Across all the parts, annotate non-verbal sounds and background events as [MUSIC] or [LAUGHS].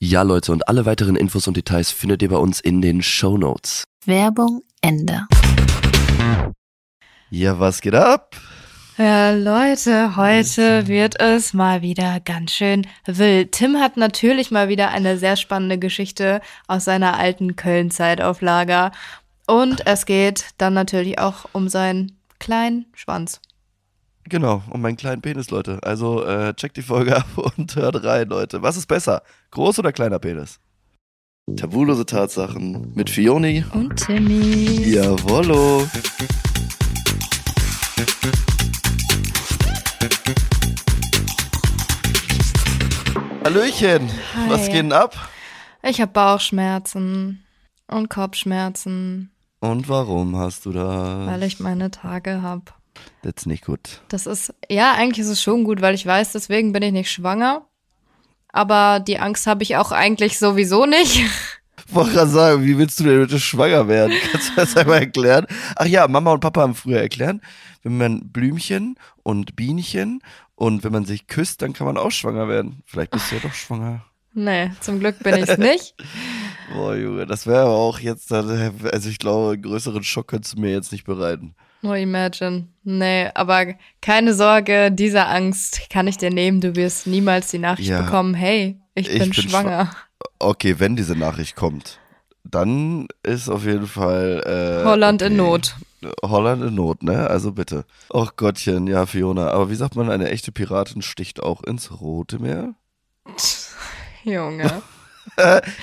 Ja, Leute, und alle weiteren Infos und Details findet ihr bei uns in den Show Notes. Werbung Ende. Ja, was geht ab? Ja, Leute, heute wird es mal wieder ganz schön wild. Tim hat natürlich mal wieder eine sehr spannende Geschichte aus seiner alten Köln-Zeit auf Lager. Und es geht dann natürlich auch um seinen kleinen Schwanz. Genau, um meinen kleinen Penis, Leute. Also äh, checkt die Folge [LAUGHS] ab und hört rein, Leute. Was ist besser? Groß oder kleiner Penis? Tabulose Tatsachen mit Fioni. Und Timmy. Jawollo. Hallöchen. Hi. Was geht denn ab? Ich habe Bauchschmerzen und Kopfschmerzen, Und warum hast du das? weil ich meine Tage hab. Das ist nicht gut. Das ist, ja, eigentlich ist es schon gut, weil ich weiß, deswegen bin ich nicht schwanger. Aber die Angst habe ich auch eigentlich sowieso nicht. Ich wollte gerade sagen, wie willst du denn bitte schwanger werden? [LAUGHS] Kannst du das einmal erklären? Ach ja, Mama und Papa haben früher erklärt, wenn man Blümchen und Bienchen und wenn man sich küsst, dann kann man auch schwanger werden. Vielleicht bist du ja doch schwanger. Nee, zum Glück bin ich es nicht. [LAUGHS] Boah, Junge, das wäre aber auch jetzt, also ich glaube, einen größeren Schock könntest du mir jetzt nicht bereiten. Nur imagine. Nee, aber keine Sorge, diese Angst kann ich dir nehmen. Du wirst niemals die Nachricht Ja. bekommen, hey, ich, Ich bin, bin schwanger. Okay, wenn diese Nachricht kommt, dann ist auf jeden Fall äh, Holland in okay. Not. Holland in Not, ne? Also bitte. Och Gottchen, ja, Fiona. Aber wie sagt man, eine echte Piratin sticht auch ins Rote Meer? Junge. [LAUGHS]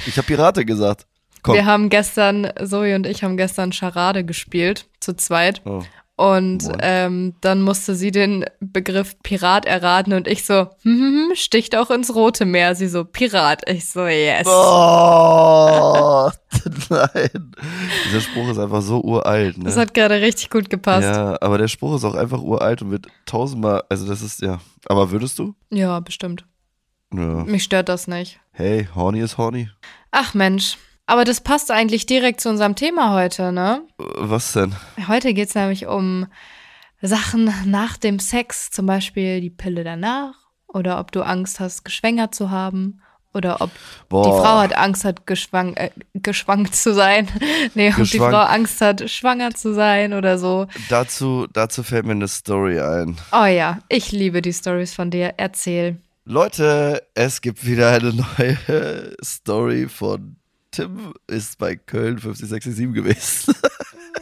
Ich habe Pirate gesagt. Komm. Wir haben gestern, Zoe und ich haben gestern Charade gespielt, zu zweit. Oh. Und ähm, dann musste sie den Begriff Pirat erraten und ich so, hm, hm, hm, sticht auch ins Rote Meer. Sie so, Pirat. Ich so, yes. Oh, [LAUGHS] nein. Dieser Spruch ist einfach so uralt, ne? Das hat gerade richtig gut gepasst. Ja. ja, aber der Spruch ist auch einfach uralt und wird tausendmal, also das ist, ja. Aber würdest du? bestimmt. Ja. Mich stört das nicht. Hey, horny ist horny. Ach Mensch. Aber das passt eigentlich direkt zu unserem Thema heute, ne? Was denn? Heute geht's nämlich um Sachen nach dem Sex, zum Beispiel die Pille danach oder ob du Angst hast, geschwängert zu haben oder ob Boah. die Frau hat Angst hat, geschwang, äh, geschwankt zu sein. [LAUGHS] nee, ob die Geschwankt. Frau Angst hat, schwanger zu sein oder so. Dazu, dazu fällt mir eine Story ein. Oh ja, ich liebe die Stories von dir. Erzähl. Leute, es gibt wieder eine neue [LAUGHS] Story von Tim ist bei Köln 5067 gewesen. [LAUGHS]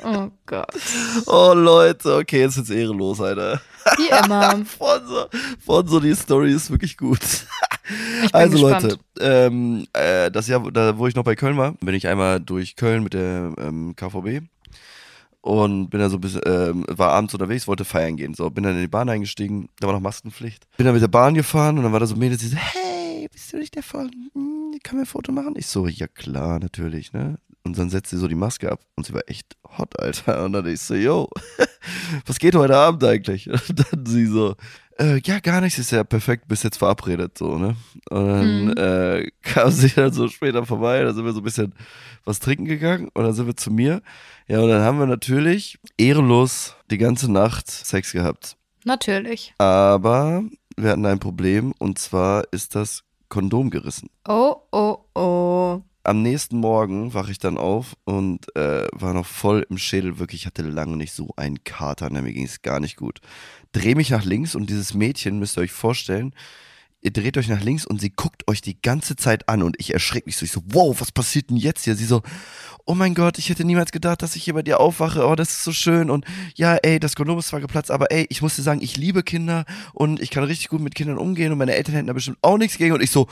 Oh Gott. Oh Leute, okay, jetzt wird's ehrenlos, Alter. Wie immer. [LAUGHS] Fonso, Fonso, die Story ist wirklich gut. Also gespannt. Leute, ähm, äh, das Jahr, da, wo ich noch bei Köln war, bin ich einmal durch Köln mit der ähm, KVB und bin dann so ein bisschen, ähm, war abends unterwegs, wollte feiern gehen. So, bin dann in die Bahn eingestiegen, da war noch Maskenpflicht. Bin dann mit der Bahn gefahren und dann war da so ein Mädel, die so, hey, bist du nicht der von, hm, kann mir ein Foto machen? Ich so, ja klar, natürlich, ne? Und dann setzt sie so die Maske ab und sie war echt hot, Alter. Und dann ich so, yo, [LAUGHS] was geht heute Abend eigentlich? Und dann sie so, äh, ja, gar nichts, ist ja perfekt, bis jetzt verabredet, so, ne? Und dann Mhm. äh, [LAUGHS] kam sie dann so später vorbei, da sind wir so ein bisschen was trinken gegangen und dann sind wir zu mir. Ja, und dann haben wir natürlich ehrenlos die ganze Nacht Sex gehabt. Natürlich. Aber wir hatten ein Problem und zwar ist das Kondom gerissen. Oh, oh, oh. Am nächsten Morgen wache ich dann auf und äh, war noch voll im Schädel. Wirklich, ich hatte lange nicht so einen Kater. Ne? Mir ging es gar nicht gut. Dreh mich nach links und dieses Mädchen, müsst ihr euch vorstellen, ihr dreht euch nach links und sie guckt euch die ganze Zeit an und ich erschrecke mich so. Ich so, wow, was passiert denn jetzt hier? Sie so, oh mein Gott, ich hätte niemals gedacht, dass ich hier bei dir aufwache. Oh, das ist so schön. Und ja, ey, das Kondom ist zwar geplatzt, aber ey, ich muss dir sagen, ich liebe Kinder und ich kann richtig gut mit Kindern umgehen und meine Eltern hätten da bestimmt auch nichts gegen. Und ich so,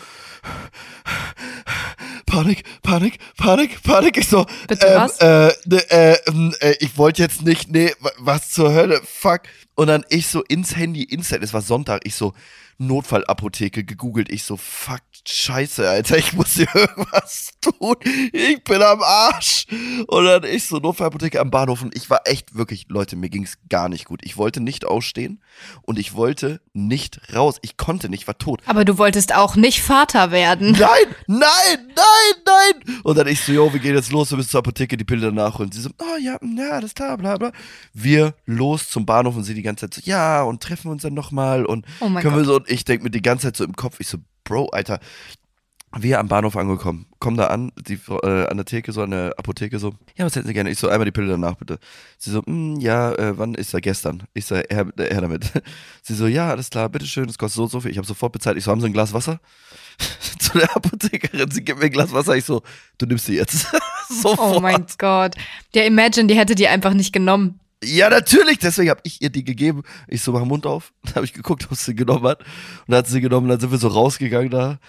Panik, Panik, Panik, Panik. Ich so, Bitte ähm, was? Äh, ne, äh, äh, ich wollte jetzt nicht, nee, wa- was zur Hölle, fuck. Und dann ich so ins Handy, instant, es war Sonntag, ich so, Notfallapotheke gegoogelt, ich so, fuck, scheiße, Alter, ich muss hier [LAUGHS] irgendwas tun, ich bin am Arsch. Und dann ich so, Notfallapotheke am Bahnhof und ich war echt wirklich, Leute, mir ging's gar nicht gut. Ich wollte nicht ausstehen und ich wollte nicht raus, ich konnte nicht, war tot. Aber du wolltest auch nicht Vater werden. Nein, nein, nein, nein. Und dann ich so, yo, wir gehen jetzt los, wir müssen zur Apotheke die Pille danach holen. Sie so, oh ja, ja, alles klar, bla bla. Wir los zum Bahnhof und sie die ganze Zeit so, ja, und treffen wir uns dann nochmal und Oh mein können wir Gott. so, und ich denke mir die ganze Zeit so im Kopf, ich so, Bro, Alter, wir am Bahnhof angekommen, kommen da an, die äh, an der Theke, so an der Apotheke so, ja, was hätten Sie gerne? Ich so, einmal die Pille danach bitte. Sie so, mm, ja, äh, wann ist er gestern? Ich so, her, äh, her damit. [LAUGHS] Sie so, ja, alles klar, bitteschön, das kostet so und so viel. Ich habe sofort bezahlt. Ich so, haben Sie ein Glas Wasser? [LAUGHS] Zu der Apothekerin, sie gibt mir ein Glas Wasser. Ich so, du nimmst sie jetzt. sofort. [LAUGHS] Oh mein Gott. Der Imagine, die hätte die einfach nicht genommen. Ja, natürlich, deswegen habe ich ihr die gegeben. Ich so, mach Mund auf. [LAUGHS] Dann habe ich geguckt, ob sie genommen hat. Und dann hat sie genommen, dann sind wir so rausgegangen da.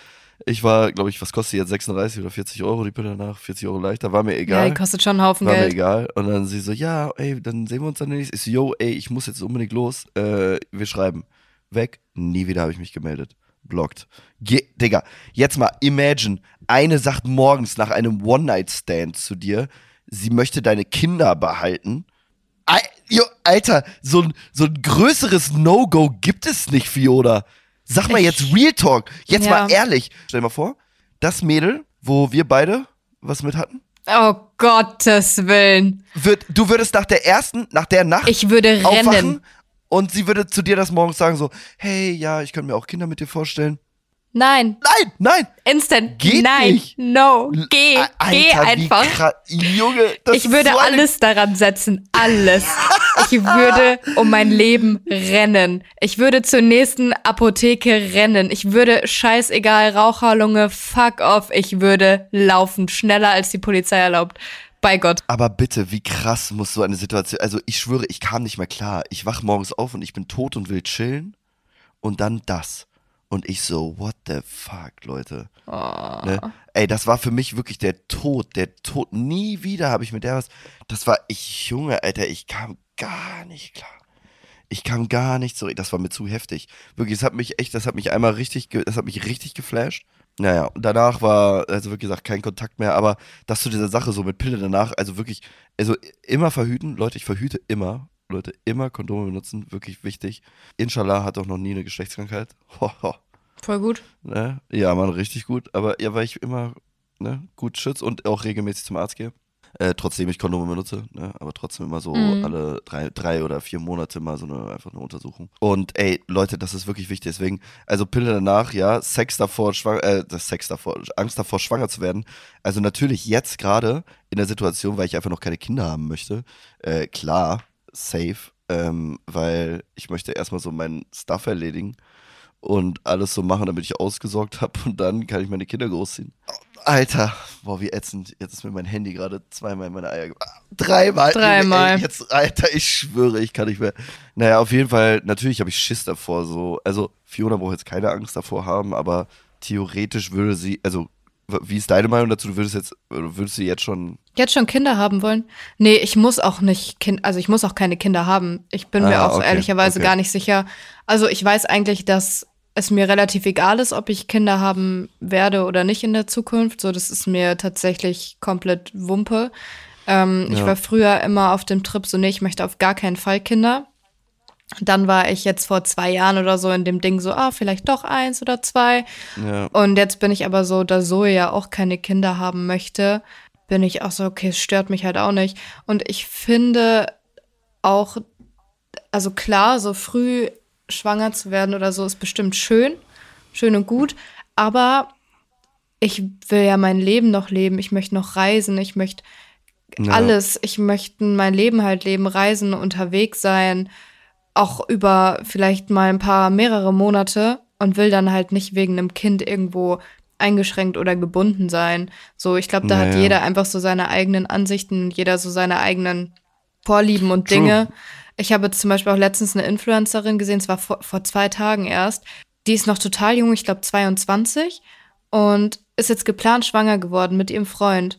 Ich war, glaube ich, was kostet die jetzt? 36 oder 40 Euro die Pille danach? 40 Euro leichter, war mir Ja, egal. die kostet schon einen Haufen war mir Geld. egal. Und dann sie so, ja, ey, dann sehen wir uns dann nächstes. Ich so, yo, ey, ich muss jetzt unbedingt los. Äh, wir schreiben. Weg. Nie wieder habe ich mich gemeldet. Blockt. Ge Digga, jetzt mal imagine, eine sagt morgens nach einem One-Night-Stand zu dir, sie möchte deine Kinder behalten. Alter, so ein, so ein größeres No-Go gibt es nicht, Fiona. Sag mal jetzt Real Talk. Jetzt Ja. mal ehrlich. Stell dir mal vor, das Mädel, wo wir beide was mit hatten, Oh Gottes Willen. wird, du würdest nach der ersten, nach der Nacht Ich würde aufwachen rennen. und sie würde zu dir das morgens sagen so, hey, ja, ich könnte mir auch Kinder mit dir vorstellen. Nein. Nein, nein, Instant. Geht Nein. nicht. No. Geh. Geh Alter, wie einfach. Junge, das Ich ist würde so alles daran setzen. Alles. Ich würde um mein Leben rennen. Ich würde zur nächsten Apotheke rennen. Ich würde scheißegal, Raucherlunge, fuck off. Ich würde laufen. Schneller als die Polizei erlaubt. Bei Gott. Aber bitte, wie krass muss so eine Situation, also ich schwöre, ich kam nicht mehr klar. Ich wach morgens auf und ich bin tot und will chillen und dann das. Und ich so, what the fuck, Leute. Ne? Ey, das war für mich wirklich der Tod, der Tod. Nie wieder habe ich mit der was. Das war ich, Junge, Alter, ich kam gar nicht klar. Ich kam gar nicht zurück. Das war mir zu heftig. Wirklich, das hat mich echt, das hat mich einmal richtig, das hat mich richtig geflasht. Naja, und danach war, also wirklich gesagt, kein Kontakt mehr, aber das zu dieser Sache so mit Pille danach, also wirklich, also immer verhüten, Leute, ich verhüte immer, Leute, immer Kondome benutzen, wirklich wichtig. Inshallah hat auch noch nie eine Geschlechtskrankheit. Ho, [LAUGHS] ho. Voll gut. Ne? Ja, Mann, richtig gut. Aber ja, weil ich immer ne, gut schütze und auch regelmäßig zum Arzt gehe. Äh, trotzdem ich Kondome benutze, ne? aber trotzdem immer so Mhm. alle drei, drei oder vier Monate mal so eine einfach eine Untersuchung. Und ey, Leute, das ist wirklich wichtig. Deswegen, also Pille danach, ja, Sex davor, schwang, äh, das Sex davor, Angst davor, schwanger zu werden. Also natürlich jetzt gerade in der Situation, weil ich einfach noch keine Kinder haben möchte, äh, klar, safe, ähm, weil ich möchte erstmal so meinen Stuff erledigen und alles so machen, damit ich ausgesorgt habe und dann kann ich meine Kinder großziehen. Alter, boah, wie ätzend. Jetzt ist mir mein Handy gerade zweimal in meine Eier ge- ah, Dreimal. Dreimal. Ey, jetzt, Alter, ich schwöre, ich kann nicht mehr. Naja, auf jeden Fall, natürlich habe ich Schiss davor. So. Also, Fiona braucht jetzt keine Angst davor haben, aber theoretisch würde sie, also Wie ist deine Meinung dazu? Du würdest jetzt, würdest du jetzt schon. Jetzt schon Kinder haben wollen? Nee, ich muss auch nicht Kind, also ich muss auch keine Kinder haben. Ich bin Ah, mir auch okay, ehrlicherweise okay. gar nicht sicher. Also ich weiß eigentlich, dass es mir relativ egal ist, ob ich Kinder haben werde oder nicht in der Zukunft. So, das ist mir tatsächlich komplett Wumpe. Ähm, Ich Ja. war früher immer auf dem Trip so, nee, ich möchte auf gar keinen Fall Kinder. Dann war ich jetzt vor zwei Jahren oder so in dem Ding so, ah, vielleicht doch eins oder zwei. Ja. Und jetzt bin ich aber so, da Zoe ja auch keine Kinder haben möchte, bin ich auch so, okay, es stört mich halt auch nicht. Und ich finde auch, also klar, so früh schwanger zu werden oder so ist bestimmt schön, schön und gut, aber ich will ja mein Leben noch leben, ich möchte noch reisen, ich möchte Ja. alles, ich möchte mein Leben halt leben, reisen, unterwegs sein, auch über vielleicht mal ein paar mehrere Monate und will dann halt nicht wegen einem Kind irgendwo eingeschränkt oder gebunden sein. So, ich glaube, da hat Naja. jeder einfach so seine eigenen Ansichten, jeder so seine eigenen Vorlieben und True. Dinge. Ich habe jetzt zum Beispiel auch letztens eine Influencerin gesehen, es war vor, vor zwei Tagen erst. Die ist noch total jung, ich glaube 22 und ist jetzt geplant schwanger geworden mit ihrem Freund.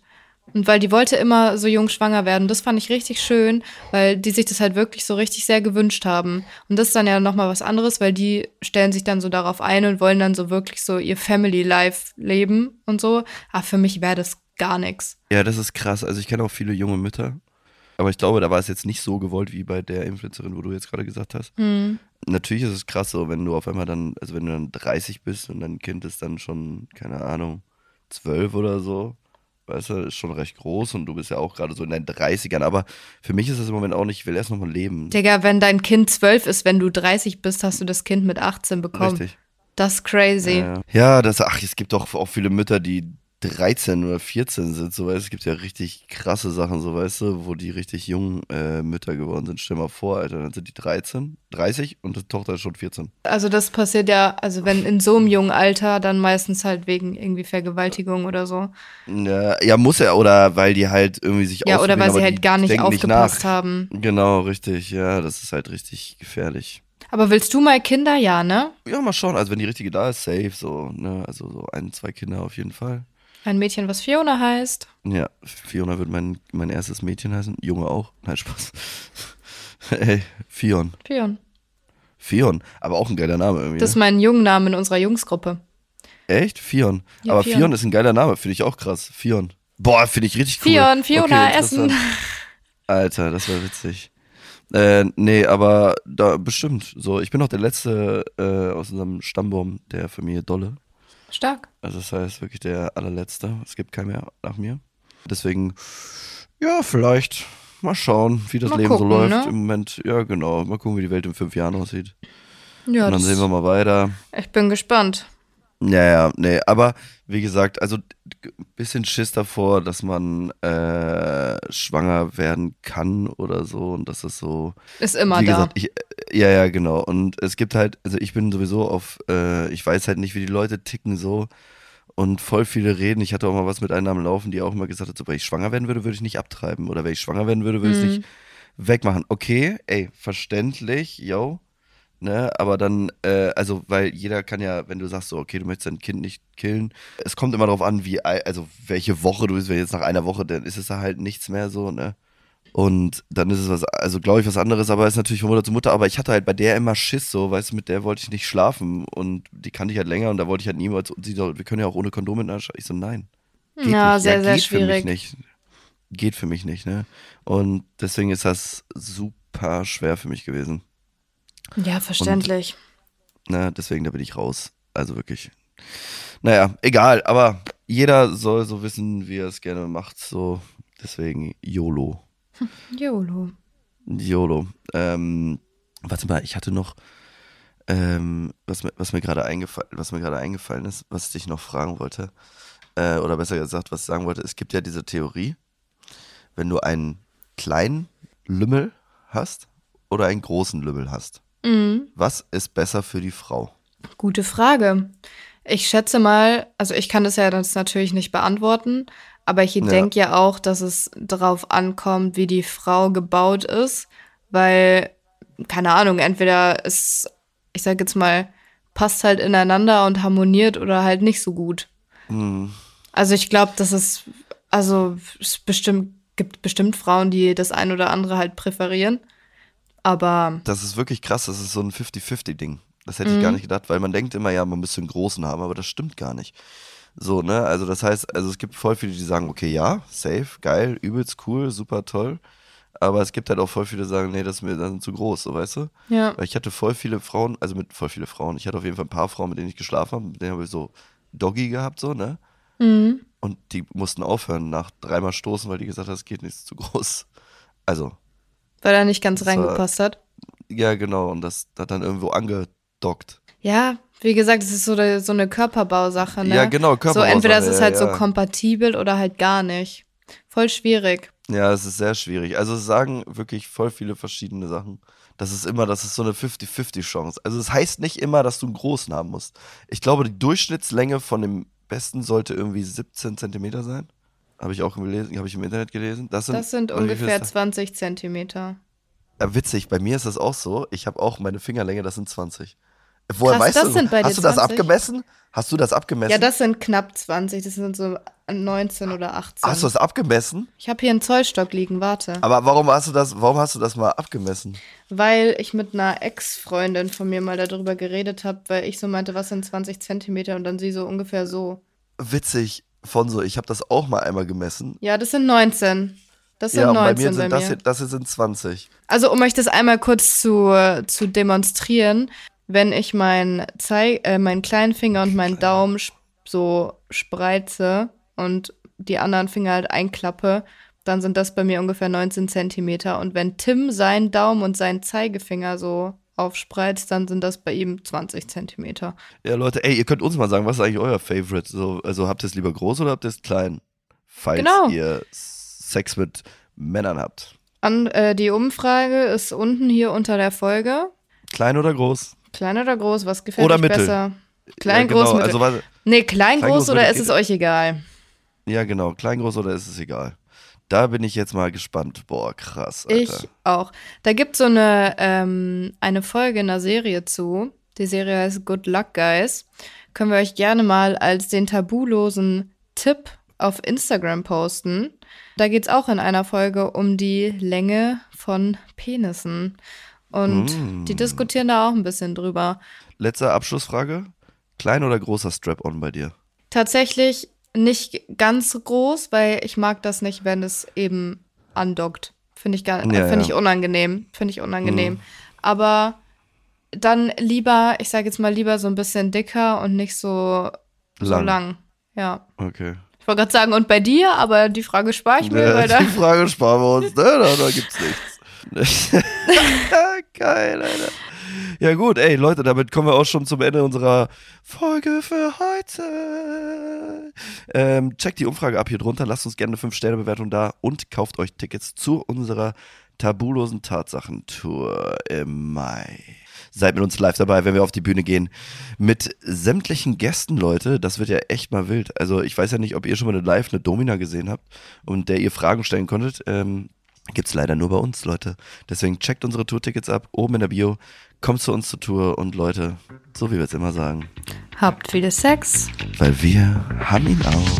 Und weil die wollte immer so jung schwanger werden, das fand ich richtig schön, weil die sich das halt wirklich so richtig sehr gewünscht haben. Und das ist dann ja nochmal was anderes, weil die stellen sich dann so darauf ein und wollen dann so wirklich so ihr Family Life leben und so. Aber für mich wäre das gar nichts. Ja, das ist krass. Also ich kenne auch viele junge Mütter. Aber ich glaube, da war es jetzt nicht so gewollt wie bei der Influencerin, wo du jetzt gerade gesagt hast. Hm. Natürlich ist es krass so, wenn du auf einmal dann, also wenn du dann 30 bist und dein Kind ist dann schon, keine Ahnung, 12 oder so. Weißt du, ist schon recht groß und du bist ja auch gerade so in deinen 30ern. Aber für mich ist das im Moment auch nicht, ich will erst nochmal leben. Digga, wenn dein Kind zwölf ist, wenn du 30 bist, hast du das Kind mit 18 bekommen. Richtig. Das ist crazy. Ja, ja, das, ach, es gibt doch auch viele Mütter, die 13 oder 14 sind, so weißt du. Es gibt ja richtig krasse Sachen, so weißt du, wo die richtig jung äh, Mütter geworden sind. Stell mal vor, Alter, dann sind die 13, 30 und die Tochter ist schon 14. Also das passiert ja, also wenn in so einem jungen Alter, dann meistens halt wegen irgendwie Vergewaltigung oder so. Ja, ja, muss er, oder weil die halt irgendwie sich Ja, oder weil sie halt gar nicht aufgepasst nach. haben. Genau, richtig, ja, das ist halt richtig gefährlich. Aber willst du mal Kinder? Ja, ne? Ja, mal schauen, also wenn die richtige da ist, safe, so, ne, also so ein, zwei Kinder auf jeden Fall. Ein Mädchen, was Fiona heißt. Ja, Fiona wird mein, mein erstes Mädchen heißen, Junge auch, nein, Spaß. [LAUGHS] Ey, Fion. Fion. Fion, aber auch ein geiler Name irgendwie. Das ist ne? mein Jungenname in unserer Jungsgruppe. Echt? Fion. Ja, aber Fion. Fion. ist ein geiler Name, finde ich auch krass. Fion. Boah, finde ich richtig cool. Fion, Fiona, Okay, Essen. Alter, das war witzig. Äh, nee, aber da bestimmt. So, ich bin auch der letzte äh, aus unserem Stammbaum der Familie Dolle. Stark. Also das heißt wirklich der allerletzte. Es gibt keinen mehr nach mir. Deswegen, ja, vielleicht mal schauen, wie das Mal Leben so gucken, läuft. ne? Im Moment, ja genau. Mal gucken, wie die Welt in fünf Jahren aussieht. Ja, Und dann das, sehen wir mal weiter. ich bin gespannt. Ja, ja, nee, aber wie gesagt, also ein bisschen Schiss davor, dass man äh, schwanger werden kann oder so und dass es so. Ist immer wie da. gesagt, ich, ja, ja, genau. Und es gibt halt, also ich bin sowieso auf, äh, ich weiß halt nicht, wie die Leute ticken so und voll viele reden. Ich hatte auch mal was mit einer am Laufen, die auch immer gesagt hat, so, wenn ich schwanger werden würde, würde ich nicht abtreiben oder wenn ich schwanger werden würde, würde ich es Mhm. nicht wegmachen. Okay, ey, verständlich, yo. Ne, aber dann, äh, also, weil jeder kann ja, wenn du sagst so, okay, du möchtest dein Kind nicht killen, es kommt immer darauf an, wie, also welche Woche du bist, wenn jetzt nach einer Woche, dann ist es da halt nichts mehr so, ne? Und dann ist es was, also glaube ich was anderes, aber ist natürlich von Mutter zu Mutter, aber ich hatte halt bei der immer Schiss so, weißt du, mit der wollte ich nicht schlafen und die kannte ich halt länger und da wollte ich halt niemals, und sie so, wir können ja auch ohne Kondom miteinander. Ich so, nein. Geht Ja, nicht. sehr, sehr geht schwierig. Für mich nicht. Geht für mich nicht, ne? Und deswegen ist das super schwer für mich gewesen. Ja, verständlich. Ne, deswegen, da bin ich raus. Also wirklich. Naja, egal, aber jeder soll so wissen, wie er es gerne macht. So, deswegen YOLO. YOLO. YOLO. Ähm, warte mal, ich hatte noch, ähm, was mir, was mir gerade eingefallen, was mir gerade eingefallen ist, was ich dich noch fragen wollte, äh, oder besser gesagt, was ich sagen wollte, es gibt ja diese Theorie, wenn du einen kleinen Lümmel hast oder einen großen Lümmel hast, Mhm. was ist besser für die Frau? Gute Frage. Ich schätze mal, also ich kann das ja jetzt natürlich nicht beantworten, aber ich Ja. denke ja auch, dass es darauf ankommt, wie die Frau gebaut ist, weil, keine Ahnung, entweder es, ich sag jetzt mal, passt halt ineinander und harmoniert oder halt nicht so gut. Hm. Also ich glaube, dass es, also es bestimmt, gibt bestimmt Frauen, die das ein oder andere halt präferieren. Aber Das ist wirklich krass, das ist so ein 50-50-Ding. Das hätte ich gar nicht gedacht, weil man denkt immer, ja, man müsste einen großen haben, aber das stimmt gar nicht. So, ne? Also das heißt, also es gibt voll viele, die sagen, okay, ja, safe, geil, übelst cool, super toll. Aber es gibt halt auch voll viele, die sagen, nee, das ist mir dann zu groß, so weißt du? ja. Weil ich hatte voll viele Frauen, also mit voll viele Frauen, ich hatte auf jeden Fall ein paar Frauen, mit denen ich geschlafen habe, mit denen habe ich so Doggy gehabt, so, ne? Mhm. Und die mussten aufhören nach dreimal stoßen, weil die gesagt haben, es geht nicht, ist zu groß. Also, Weil er nicht ganz war- reingepasst hat. ja, genau, und das hat dann irgendwo angedockt. Ja, wie gesagt, es ist so, eine- so eine Körperbausache, ne? Ja, genau, So Körperbausache, entweder ist es ja, halt so ja. kompatibel oder halt gar nicht. Voll schwierig. Ja, es ist sehr schwierig. Also es sagen wirklich voll viele verschiedene Sachen. Das ist immer, das ist so eine 50-50-Chance. Also es heißt nicht immer, dass du einen großen haben musst. Ich glaube, die Durchschnittslänge von dem Besten sollte irgendwie 17 Zentimeter sein. Habe ich auch gelesen, habe ich im Internet gelesen. Das sind, Das sind ungefähr ist das? 20 Zentimeter. Ja, witzig, bei mir ist das auch so. Ich habe auch meine Fingerlänge, das sind 20. Woher Krass, weißt das du? sind bei Hast du das 20? abgemessen? Hast du das abgemessen? Ja, das sind knapp 20. Das sind so 19 oder 18. hast du das abgemessen? Ich habe hier einen Zollstock liegen, warte. Aber warum hast du das, warum hast du das mal abgemessen? Weil ich mit einer Ex-Freundin von mir mal darüber geredet habe, weil ich so meinte, was sind 20 Zentimeter und dann sie so ungefähr so. Witzig, von so, ich habe das auch mal einmal gemessen. Ja, das sind 19. Das sind Ja, und bei 19 mir bei sind mir. das, hier, das hier sind 20. Also, um euch das einmal kurz zu, zu demonstrieren, wenn ich meinen Zei äh, meinen kleinen Finger und meinen Daumen so spreize und die anderen Finger halt einklappe, dann sind das bei mir ungefähr 19 Zentimeter. Und wenn Tim seinen Daumen und seinen Zeigefinger so aufspreizt, dann sind das bei ihm 20 Zentimeter. Ja, Leute, ey, ihr könnt uns mal sagen, was ist eigentlich euer Favorite? So, also habt ihr es lieber groß oder habt ihr es klein? Falls Genau. ihr Sex mit Männern habt. An, äh, die Umfrage ist unten hier unter der Folge. Klein oder groß? Klein oder groß, was gefällt Oder euch mittel. besser? Klein, ja, groß, genau, mittel. Also, warte, nee, klein, klein, groß groß, oder ist es euch egal? ja, genau, klein, groß oder ist es egal? Da bin ich jetzt mal gespannt. Boah, krass. Alter. Ich auch. Da gibt es so eine, ähm, eine Folge in der Serie zu. Die Serie heißt Good Luck Guys. Können wir euch gerne mal als den tabulosen Tipp auf Instagram posten. Da geht es auch in einer Folge um die Länge von Penissen. Und Mm. die diskutieren da auch ein bisschen drüber. Letzte Abschlussfrage. Klein oder großer Strap-on bei dir? Tatsächlich nicht ganz groß, weil ich mag das nicht, wenn es eben andockt. Finde ich, gar- Ja, äh, finde ja. ich unangenehm. Finde ich unangenehm. Aber dann lieber, ich sage jetzt mal lieber so ein bisschen dicker und nicht so so Lang. lang. Ja. Okay. Ich wollte gerade sagen, und bei dir, aber die Frage spare ich mir, Ja, [LAUGHS] die Frage sparen wir uns, ne? Da, da gibt's nichts. [LAUGHS] Geil, Alter. Ja gut, ey Leute, damit kommen wir auch schon zum Ende unserer Folge für heute. Ähm, checkt die Umfrage ab hier drunter, lasst uns gerne eine 5-Sterne-Bewertung da und kauft euch Tickets zu unserer tabulosen Tatsachentour im Mai. Seid mit uns live dabei, wenn wir auf die Bühne gehen. Mit sämtlichen Gästen, Leute. Das wird ja echt mal wild. Also ich weiß ja nicht, ob ihr schon mal eine Live, eine Domina gesehen habt und der ihr Fragen stellen konntet. Ähm, gibt's leider nur bei uns, Leute. Deswegen checkt unsere Tourtickets ab, oben in der Bio. Kommt zu uns zur Tour und Leute, so wie wir es immer sagen, Habt viel Sex. weil wir haben ihn auch.